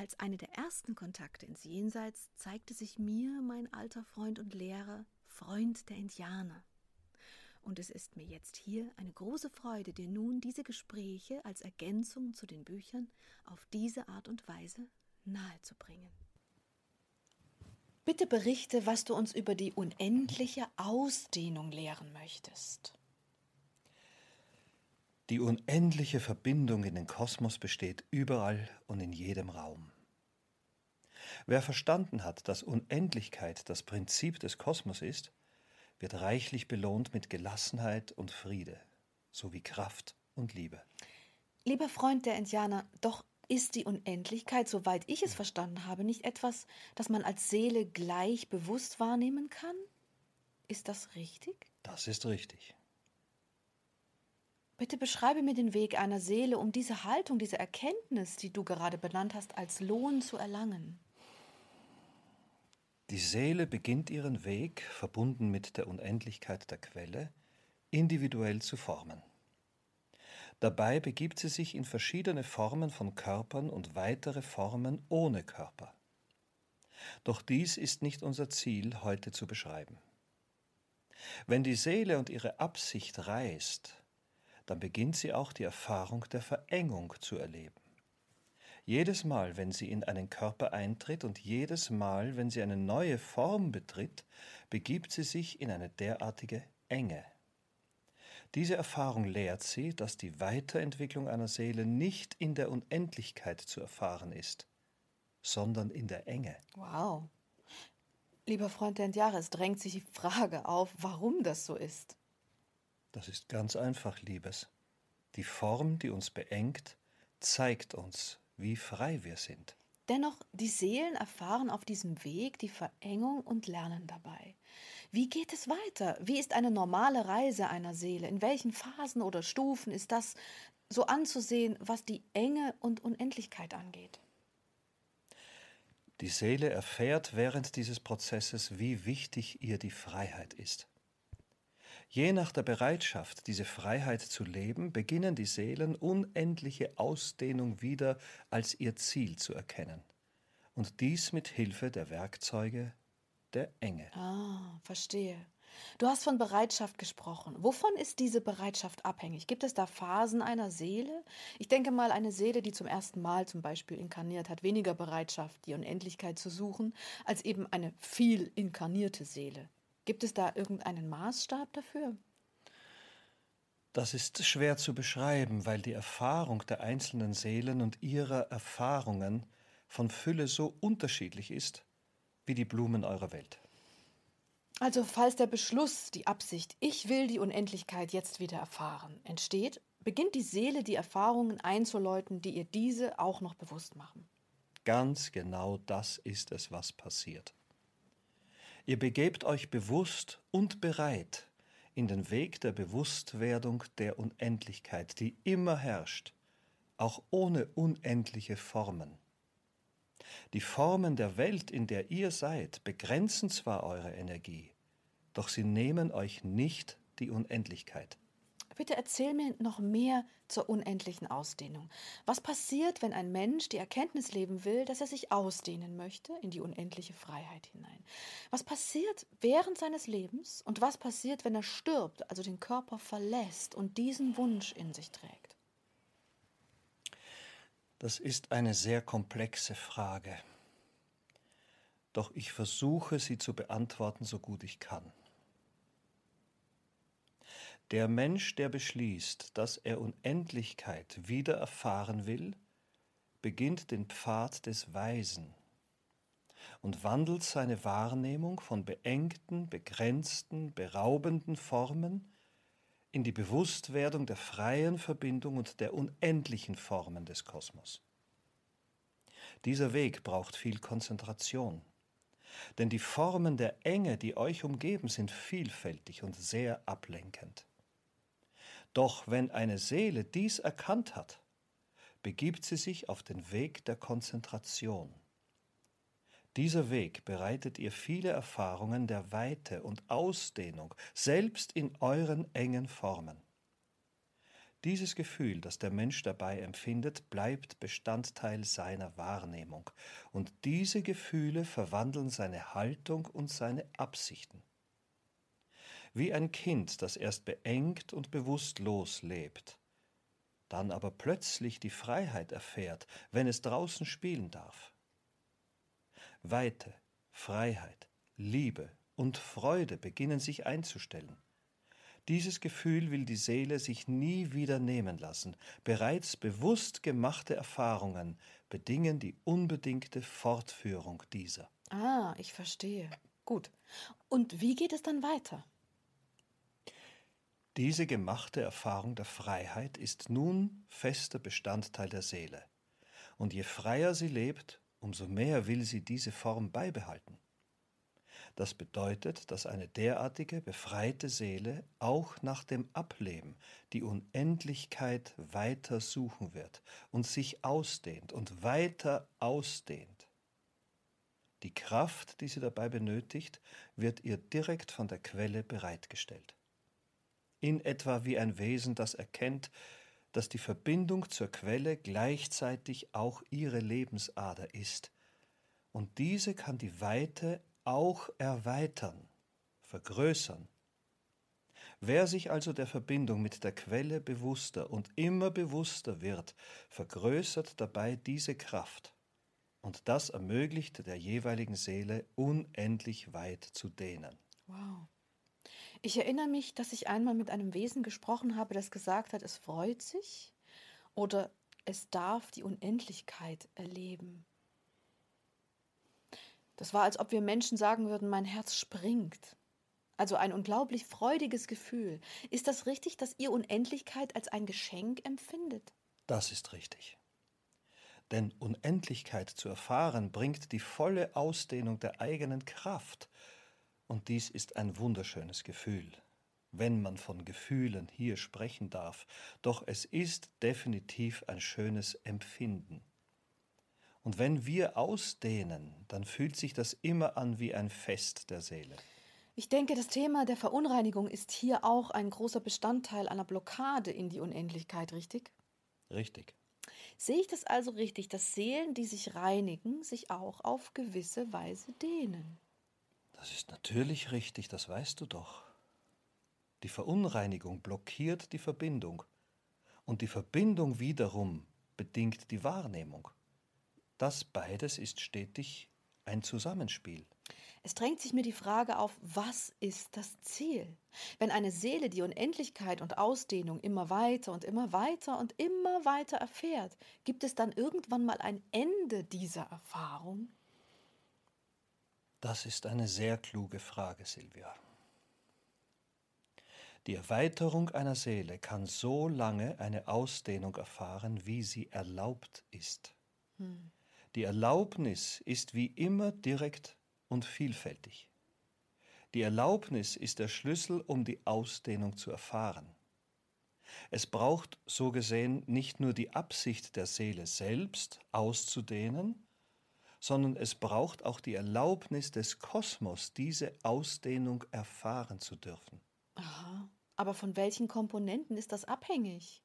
Als eine der ersten Kontakte ins Jenseits zeigte sich mir mein alter Freund und Lehrer, Freund der Indianer. Und es ist mir jetzt hier eine große Freude, dir nun diese Gespräche als Ergänzung zu den Büchern auf diese Art und Weise nahezubringen. Bitte berichte, was du uns über die unendliche Ausdehnung lehren möchtest. Die unendliche Verbindung in den Kosmos besteht überall und in jedem Raum. Wer verstanden hat, dass Unendlichkeit das Prinzip des Kosmos ist, wird reichlich belohnt mit Gelassenheit und Friede, sowie Kraft und Liebe. Lieber Freund der Indianer, doch ist die Unendlichkeit, soweit ich es verstanden habe, nicht etwas, das man als Seele gleich bewusst wahrnehmen kann? Ist das richtig? Das ist richtig. Bitte beschreibe mir den Weg einer Seele, um diese Haltung, diese Erkenntnis, die du gerade benannt hast, als Lohn zu erlangen. Die Seele beginnt ihren Weg, verbunden mit der Unendlichkeit der Quelle, individuell zu formen. Dabei begibt sie sich in verschiedene Formen von Körpern und weitere Formen ohne Körper. Doch dies ist nicht unser Ziel, heute zu beschreiben. Wenn die Seele und ihre Absicht reist, dann beginnt sie auch die Erfahrung der Verengung zu erleben. Jedes Mal, wenn sie in einen Körper eintritt und jedes Mal, wenn sie eine neue Form betritt, begibt sie sich in eine derartige Enge. Diese Erfahrung lehrt sie, dass die Weiterentwicklung einer Seele nicht in der Unendlichkeit zu erfahren ist, sondern in der Enge. Wow. Lieber Freund der Entjahre, es drängt sich die Frage auf, warum das so ist. Das ist ganz einfach, Liebes. Die Form, die uns beengt, zeigt uns, wie frei wir sind. Dennoch, die Seelen erfahren auf diesem Weg die Verengung und lernen dabei. Wie geht es weiter? Wie ist eine normale Reise einer Seele? In welchen Phasen oder Stufen ist das so anzusehen, was die Enge und Unendlichkeit angeht? Die Seele erfährt während dieses Prozesses, wie wichtig ihr die Freiheit ist. Je nach der Bereitschaft, diese Freiheit zu leben, beginnen die Seelen unendliche Ausdehnung wieder als ihr Ziel zu erkennen. Und dies mit Hilfe der Werkzeuge der Enge. Ah, verstehe. Du hast von Bereitschaft gesprochen. Wovon ist diese Bereitschaft abhängig? Gibt es da Phasen einer Seele? Ich denke mal, eine Seele, die zum ersten Mal zum Beispiel inkarniert, hat weniger Bereitschaft, die Unendlichkeit zu suchen, als eben eine viel inkarnierte Seele. Gibt es da irgendeinen Maßstab dafür? Das ist schwer zu beschreiben, weil die Erfahrung der einzelnen Seelen und ihrer Erfahrungen von Fülle so unterschiedlich ist wie die Blumen eurer Welt. Also falls der Beschluss, die Absicht, ich will die Unendlichkeit jetzt wieder erfahren, entsteht, beginnt die Seele die Erfahrungen einzuläuten, die ihr diese auch noch bewusst machen. Ganz genau das ist es, was passiert. Ihr begebt euch bewusst und bereit in den Weg der Bewusstwerdung der Unendlichkeit, die immer herrscht, auch ohne unendliche Formen. Die Formen der Welt, in der ihr seid, begrenzen zwar eure Energie, doch sie nehmen euch nicht die Unendlichkeit. Bitte erzähl mir noch mehr zur unendlichen Ausdehnung. Was passiert, wenn ein Mensch die Erkenntnis leben will, dass er sich ausdehnen möchte in die unendliche Freiheit hinein? Was passiert während seines Lebens und was passiert, wenn er stirbt, also den Körper verlässt und diesen Wunsch in sich trägt? Das ist eine sehr komplexe Frage. Doch ich versuche sie zu beantworten, so gut ich kann. Der Mensch, der beschließt, dass er Unendlichkeit wieder erfahren will, beginnt den Pfad des Weisen und wandelt seine Wahrnehmung von beengten, begrenzten, beraubenden Formen in die Bewusstwerdung der freien Verbindung und der unendlichen Formen des Kosmos. Dieser Weg braucht viel Konzentration, Denn die Formen der Enge, die euch umgeben, sind vielfältig und sehr ablenkend. Doch wenn eine Seele dies erkannt hat, begibt sie sich auf den Weg der Konzentration. Dieser Weg bereitet ihr viele Erfahrungen der Weite und Ausdehnung, selbst in euren engen Formen. Dieses Gefühl, das der Mensch dabei empfindet, bleibt Bestandteil seiner Wahrnehmung, und diese Gefühle verwandeln seine Haltung und seine Absichten. Wie ein Kind, das erst beengt und bewusstlos lebt, dann aber plötzlich die Freiheit erfährt, wenn es draußen spielen darf. Weite, Freiheit, Liebe und Freude beginnen sich einzustellen. Dieses Gefühl will die Seele sich nie wieder nehmen lassen. Bereits bewusst gemachte Erfahrungen bedingen die unbedingte Fortführung dieser. Ah, ich verstehe. Gut. Und wie geht es dann weiter? Diese gemachte Erfahrung der Freiheit ist nun fester Bestandteil der Seele. Und je freier sie lebt, umso mehr will sie diese Form beibehalten. Das bedeutet, dass eine derartige befreite Seele auch nach dem Ableben die Unendlichkeit weiter suchen wird und sich ausdehnt und weiter ausdehnt. Die Kraft, die sie dabei benötigt, wird ihr direkt von der Quelle bereitgestellt. In etwa wie ein Wesen, das erkennt, dass die Verbindung zur Quelle gleichzeitig auch ihre Lebensader ist, und diese kann die Weite auch erweitern, vergrößern. Wer sich also der Verbindung mit der Quelle bewusster und immer bewusster wird, vergrößert dabei diese Kraft, und das ermöglicht der jeweiligen Seele unendlich weit zu dehnen. Wow. Ich erinnere mich, dass ich einmal mit einem Wesen gesprochen habe, das gesagt hat, es freut sich oder es darf die Unendlichkeit erleben. Das war, als ob wir Menschen sagen würden, mein Herz springt. Also ein unglaublich freudiges Gefühl. Ist das richtig, dass ihr Unendlichkeit als ein Geschenk empfindet? Das ist richtig. Denn Unendlichkeit zu erfahren bringt die volle Ausdehnung der eigenen Kraft. Und dies ist ein wunderschönes Gefühl, wenn man von Gefühlen hier sprechen darf. Doch es ist definitiv ein schönes Empfinden. Und wenn wir ausdehnen, dann fühlt sich das immer an wie ein Fest der Seele. Ich denke, das Thema der Verunreinigung ist hier auch ein großer Bestandteil einer Blockade in die Unendlichkeit, richtig? Richtig. Sehe ich das also richtig, dass Seelen, die sich reinigen, sich auch auf gewisse Weise dehnen? Das ist natürlich richtig, das weißt du doch. Die Verunreinigung blockiert die Verbindung und die Verbindung wiederum bedingt die Wahrnehmung. Das beides ist stetig ein Zusammenspiel. Es drängt sich mir die Frage auf, was ist das Ziel? Wenn eine Seele die Unendlichkeit und Ausdehnung immer weiter und immer weiter und immer weiter erfährt, gibt es dann irgendwann mal ein Ende dieser Erfahrung? Das ist eine sehr kluge Frage, Silvia. Die Erweiterung einer Seele kann so lange eine Ausdehnung erfahren, wie sie erlaubt ist. Hm. Die Erlaubnis ist wie immer direkt und vielfältig. Die Erlaubnis ist der Schlüssel, um die Ausdehnung zu erfahren. Es braucht so gesehen nicht nur die Absicht der Seele selbst auszudehnen, sondern es braucht auch die Erlaubnis des Kosmos, diese Ausdehnung erfahren zu dürfen. Aha, aber von welchen Komponenten ist das abhängig?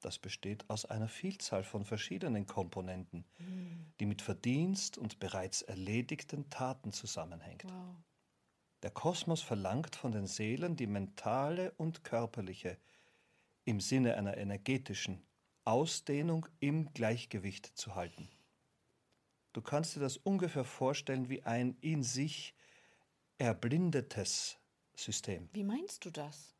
Das besteht aus einer Vielzahl von verschiedenen Komponenten, mhm. die mit Verdienst und bereits erledigten Taten zusammenhängt. Wow. Der Kosmos verlangt von den Seelen die mentale und körperliche, im Sinne einer energetischen Ausdehnung im Gleichgewicht zu halten. Du kannst dir das ungefähr vorstellen wie ein in sich erblindetes System. Wie meinst du das?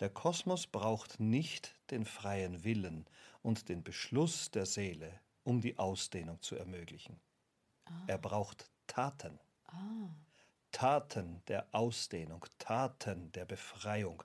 Der Kosmos braucht nicht den freien Willen und den Beschluss der Seele, um die Ausdehnung zu ermöglichen. Ah. Er braucht Taten. Ah. Taten der Ausdehnung, Taten der Befreiung.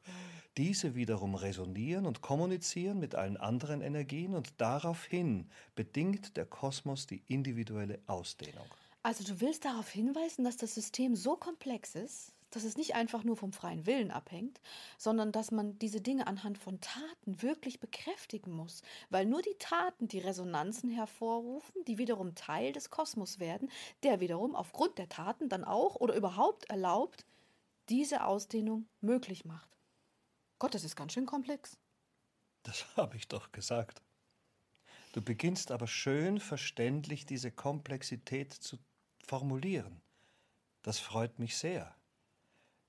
Diese wiederum resonieren und kommunizieren mit allen anderen Energien und daraufhin bedingt der Kosmos die individuelle Ausdehnung. Also du willst darauf hinweisen, dass das System so komplex ist, dass es nicht einfach nur vom freien Willen abhängt, sondern dass man diese Dinge anhand von Taten wirklich bekräftigen muss, weil nur die Taten die Resonanzen hervorrufen, die wiederum Teil des Kosmos werden, der wiederum aufgrund der Taten dann auch oder überhaupt erlaubt, diese Ausdehnung möglich macht. Gott, das ist ganz schön komplex. Das habe ich doch gesagt. Du beginnst aber schön verständlich diese Komplexität zu formulieren. Das freut mich sehr.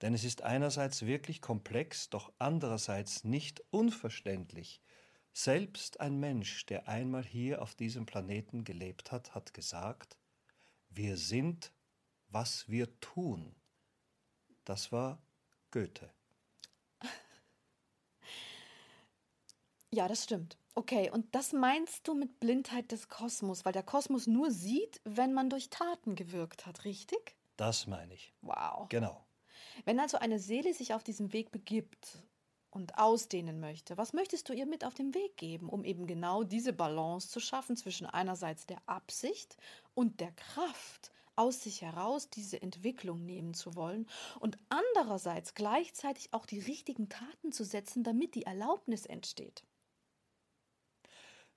Denn es ist einerseits wirklich komplex, doch andererseits nicht unverständlich. Selbst ein Mensch, der einmal hier auf diesem Planeten gelebt hat, hat gesagt, wir sind, was wir tun. Das war Goethe. Ja, das stimmt. Okay, und das meinst du mit Blindheit des Kosmos, weil der Kosmos nur sieht, wenn man durch Taten gewirkt hat, richtig? Das meine ich. Wow. Genau. Wenn also eine Seele sich auf diesen Weg begibt und ausdehnen möchte, was möchtest du ihr mit auf den Weg geben, um eben genau diese Balance zu schaffen zwischen einerseits der Absicht und der Kraft, aus sich heraus diese Entwicklung nehmen zu wollen und andererseits gleichzeitig auch die richtigen Taten zu setzen, damit die Erlaubnis entsteht?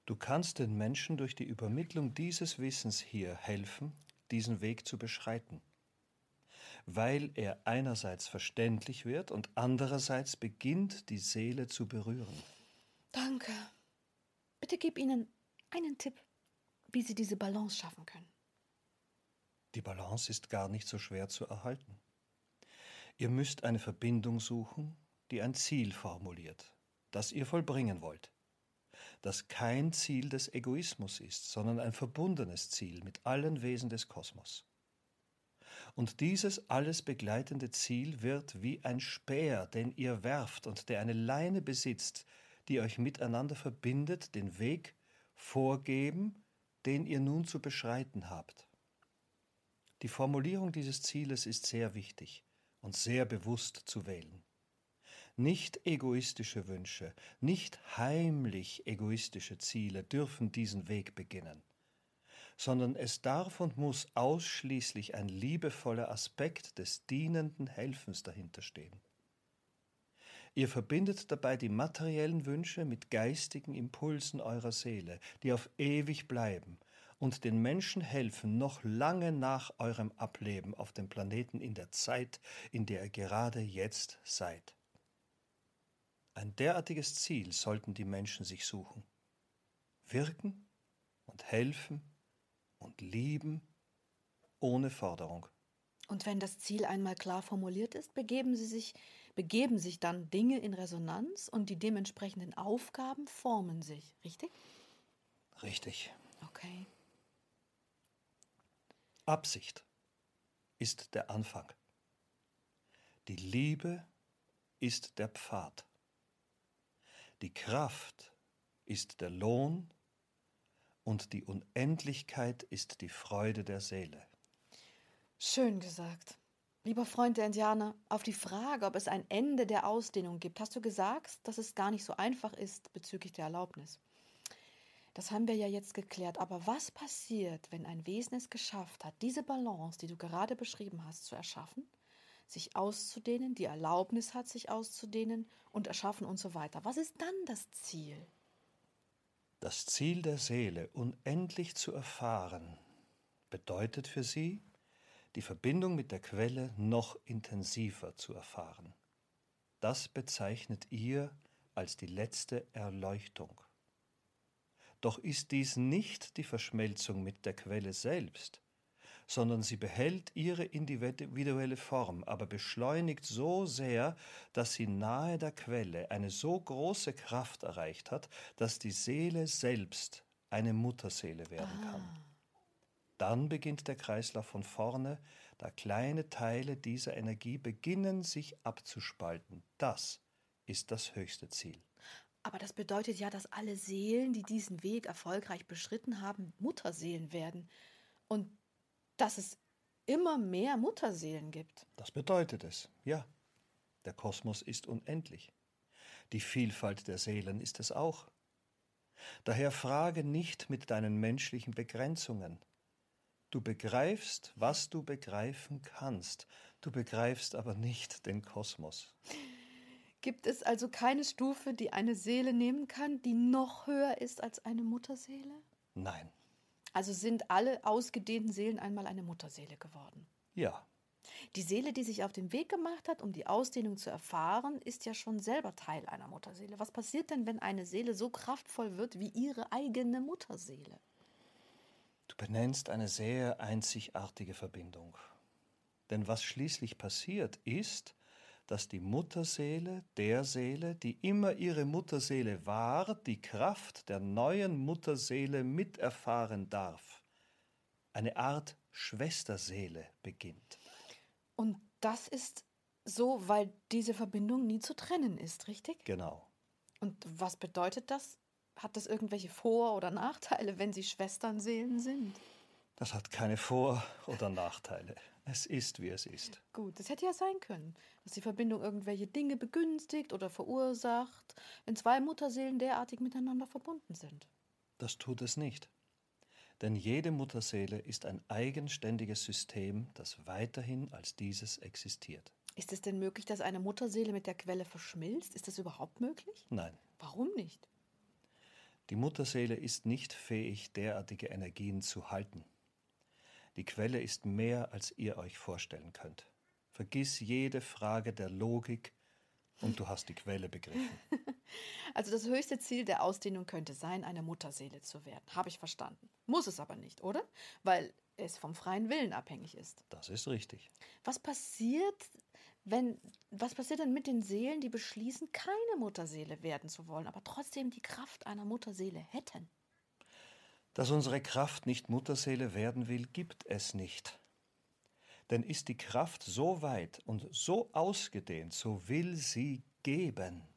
Du kannst den Menschen durch die Übermittlung dieses Wissens hier helfen, diesen Weg zu beschreiten, weil er einerseits verständlich wird und andererseits beginnt die Seele zu berühren. Danke. Bitte gib ihnen einen Tipp, wie sie diese Balance schaffen können. Die Balance ist gar nicht so schwer zu erhalten. Ihr müsst eine Verbindung suchen, die ein Ziel formuliert, das ihr vollbringen wollt das kein Ziel des Egoismus ist, sondern ein verbundenes Ziel mit allen Wesen des Kosmos. Und dieses alles begleitende Ziel wird wie ein Speer, den ihr werft und der eine Leine besitzt, die euch miteinander verbindet, den Weg vorgeben, den ihr nun zu beschreiten habt. Die Formulierung dieses Zieles ist sehr wichtig und sehr bewusst zu wählen. Nicht egoistische Wünsche, nicht heimlich egoistische Ziele dürfen diesen Weg beginnen, sondern es darf und muss ausschließlich ein liebevoller Aspekt des dienenden Helfens dahinter stehen. Ihr verbindet dabei die materiellen Wünsche mit geistigen Impulsen eurer Seele, die auf ewig bleiben und den Menschen helfen, noch lange nach eurem Ableben auf dem Planeten in der Zeit, in der ihr gerade jetzt seid. Ein derartiges Ziel sollten die Menschen sich suchen. Wirken und helfen und lieben ohne Forderung. Und wenn das Ziel einmal klar formuliert ist, begeben sie sich, begeben sich dann Dinge in Resonanz und die dementsprechenden Aufgaben formen sich, richtig? Richtig. Okay. Absicht ist der Anfang. Die Liebe ist der Pfad. Die Kraft ist der Lohn und die Unendlichkeit ist die Freude der Seele. Schön gesagt. Lieber Freund der Indianer, auf die Frage, ob es ein Ende der Ausdehnung gibt, hast du gesagt, dass es gar nicht so einfach ist bezüglich der Erlaubnis. Das haben wir ja jetzt geklärt. Aber was passiert, wenn ein Wesen es geschafft hat, diese Balance, die du gerade beschrieben hast, zu erschaffen? Sich auszudehnen, die Erlaubnis hat, sich auszudehnen und erschaffen und so weiter. Was ist dann das Ziel? Das Ziel der Seele, unendlich zu erfahren, bedeutet für sie, die Verbindung mit der Quelle noch intensiver zu erfahren. Das bezeichnet ihr als die letzte Erleuchtung. Doch ist dies nicht die Verschmelzung mit der Quelle selbst, sondern sie behält ihre individuelle Form, aber beschleunigt so sehr, dass sie nahe der Quelle eine so große Kraft erreicht hat, dass die Seele selbst eine Mutterseele werden kann. Ah. Dann beginnt der Kreislauf von vorne, da kleine Teile dieser Energie beginnen sich abzuspalten. Das ist das höchste Ziel. Aber das bedeutet ja, dass alle Seelen, die diesen Weg erfolgreich beschritten haben, Mutterseelen werden. Und dass es immer mehr Mutterseelen gibt. Das bedeutet es, ja. Der Kosmos ist unendlich. Die Vielfalt der Seelen ist es auch. Daher frage nicht mit deinen menschlichen Begrenzungen. Du begreifst, was du begreifen kannst, du begreifst aber nicht den Kosmos. Gibt es also keine Stufe, die eine Seele nehmen kann, die noch höher ist als eine Mutterseele? Nein. Also sind alle ausgedehnten Seelen einmal eine Mutterseele geworden? Ja. Die Seele, die sich auf den Weg gemacht hat, um die Ausdehnung zu erfahren, ist ja schon selber Teil einer Mutterseele. Was passiert denn, wenn eine Seele so kraftvoll wird wie ihre eigene Mutterseele? Du benennst eine sehr einzigartige Verbindung. Denn was schließlich passiert ist, dass die Mutterseele der Seele, die immer ihre Mutterseele war, die Kraft der neuen Mutterseele miterfahren darf. Eine Art Schwesterseele beginnt. Und das ist so, weil diese Verbindung nie zu trennen ist, richtig? Genau. Und was bedeutet das? Hat das irgendwelche Vor- oder Nachteile, wenn sie Schwesternseelen sind? Das hat keine Vor- oder Nachteile. Es ist, wie es ist. Gut, es hätte ja sein können, dass die Verbindung irgendwelche Dinge begünstigt oder verursacht, wenn zwei Mutterseelen derartig miteinander verbunden sind. Das tut es nicht. Denn jede Mutterseele ist ein eigenständiges System, das weiterhin als dieses existiert. Ist es denn möglich, dass eine Mutterseele mit der Quelle verschmilzt? Ist das überhaupt möglich? Nein. Warum nicht? Die Mutterseele ist nicht fähig, derartige Energien zu halten. Die Quelle ist mehr, als ihr euch vorstellen könnt. Vergiss jede Frage der Logik und du hast die Quelle begriffen. Also das höchste Ziel der Ausdehnung könnte sein, eine Mutterseele zu werden. Habe ich verstanden. Muss es aber nicht, oder? Weil es vom freien Willen abhängig ist. Das ist richtig. Was passiert, wenn was passiert denn mit den Seelen, die beschließen, keine Mutterseele werden zu wollen, aber trotzdem die Kraft einer Mutterseele hätten? Dass unsere Kraft nicht Mutterseele werden will, gibt es nicht. Denn ist die Kraft so weit und so ausgedehnt, so will sie geben.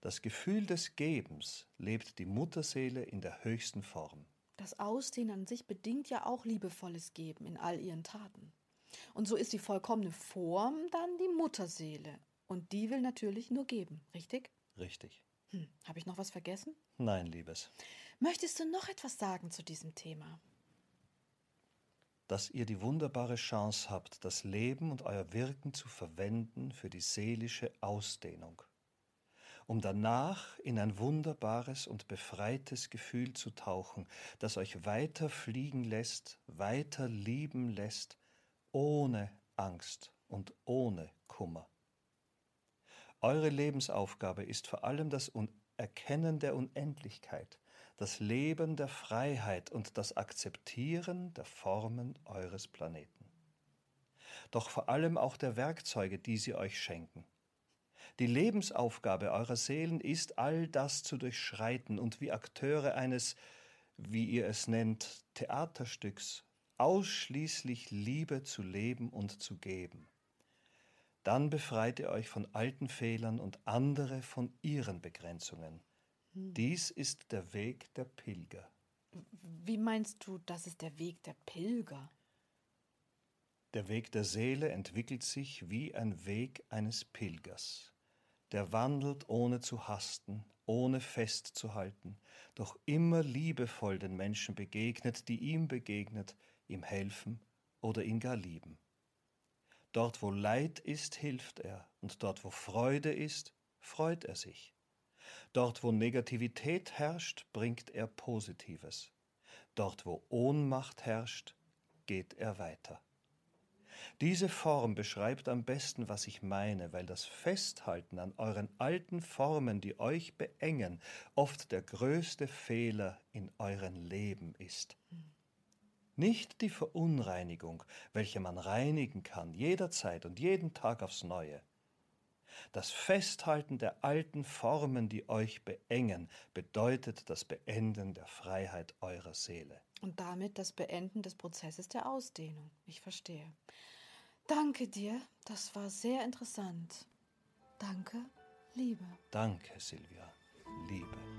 Das Gefühl des Gebens lebt die Mutterseele in der höchsten Form. Das Ausdehnen an sich bedingt ja auch liebevolles Geben in all ihren Taten. Und so ist die vollkommene Form dann die Mutterseele. Und die will natürlich nur geben, richtig? Richtig. Hm, Habe ich noch was vergessen? Nein, Liebes. Möchtest du noch etwas sagen zu diesem Thema? Dass ihr die wunderbare Chance habt, das Leben und euer Wirken zu verwenden für die seelische Ausdehnung, um danach in ein wunderbares und befreites Gefühl zu tauchen, das euch weiter fliegen lässt, weiter lieben lässt, ohne Angst und ohne Kummer. Eure Lebensaufgabe ist vor allem das Erkennen der Unendlichkeit, das Leben der Freiheit und das Akzeptieren der Formen eures Planeten. Doch vor allem auch der Werkzeuge, die sie euch schenken. Die Lebensaufgabe eurer Seelen ist, all das zu durchschreiten und wie Akteure eines, wie ihr es nennt, Theaterstücks ausschließlich Liebe zu leben und zu geben. Dann befreit ihr euch von alten Fehlern und andere von ihren Begrenzungen. Dies ist der Weg der Pilger. Wie meinst du, das ist der Weg der Pilger? Der Weg der Seele entwickelt sich wie ein Weg eines Pilgers. Der wandelt ohne zu hasten, ohne festzuhalten, doch immer liebevoll den Menschen begegnet, die ihm begegnet, ihm helfen oder ihn gar lieben. Dort, wo Leid ist, hilft er, und dort, wo Freude ist, freut er sich. Dort, wo Negativität herrscht, bringt er Positives. Dort, wo Ohnmacht herrscht, geht er weiter. Diese Form beschreibt am besten, was ich meine, weil das Festhalten an euren alten Formen, die euch beengen, oft der größte Fehler in eurem Leben ist. Nicht die Verunreinigung, welche man reinigen kann, jederzeit und jeden Tag aufs neue. Das Festhalten der alten Formen, die euch beengen, bedeutet das Beenden der Freiheit eurer Seele. Und damit das Beenden des Prozesses der Ausdehnung. Ich verstehe. Danke dir, das war sehr interessant. Danke, Liebe. Danke, Silvia. Liebe.